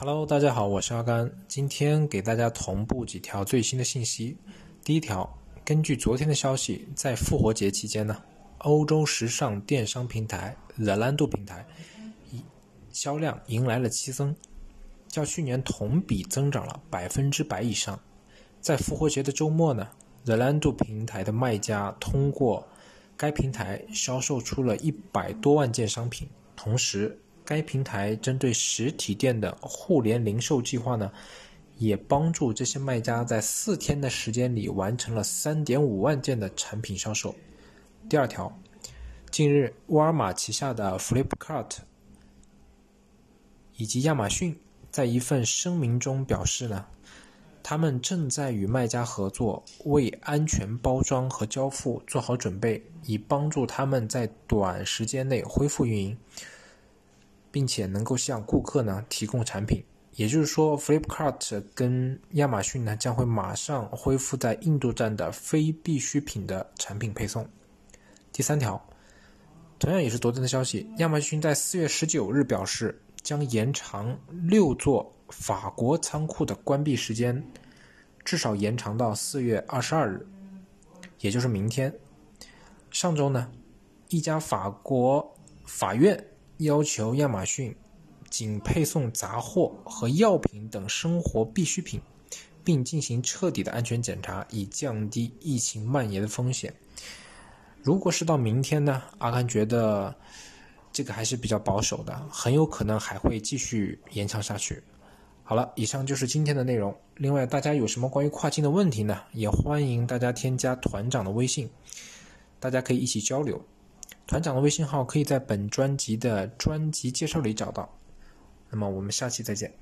Hello，大家好，我是阿甘，今天给大家同步几条最新的信息。第一条，根据昨天的消息，在复活节期间呢，欧洲时尚电商平台 The Lando 平台销量迎来了激增，较去年同比增长了百分之百以上。在复活节的周末呢，The Lando 平台的卖家通过该平台销售出了一百多万件商品，同时。该平台针对实体店的互联零售计划呢，也帮助这些卖家在四天的时间里完成了三点五万件的产品销售。第二条，近日沃尔玛旗下的 Flipkart 以及亚马逊在一份声明中表示呢，他们正在与卖家合作，为安全包装和交付做好准备，以帮助他们在短时间内恢复运营。并且能够向顾客呢提供产品，也就是说，Flipkart 跟亚马逊呢将会马上恢复在印度站的非必需品的产品配送。第三条，同样也是昨天的消息，亚马逊在四月十九日表示将延长六座法国仓库的关闭时间，至少延长到四月二十二日，也就是明天。上周呢，一家法国法院。要求亚马逊仅配送杂货和药品等生活必需品，并进行彻底的安全检查，以降低疫情蔓延的风险。如果是到明天呢？阿甘觉得这个还是比较保守的，很有可能还会继续延长下去。好了，以上就是今天的内容。另外，大家有什么关于跨境的问题呢？也欢迎大家添加团长的微信，大家可以一起交流。团长的微信号可以在本专辑的专辑介绍里找到。那么我们下期再见。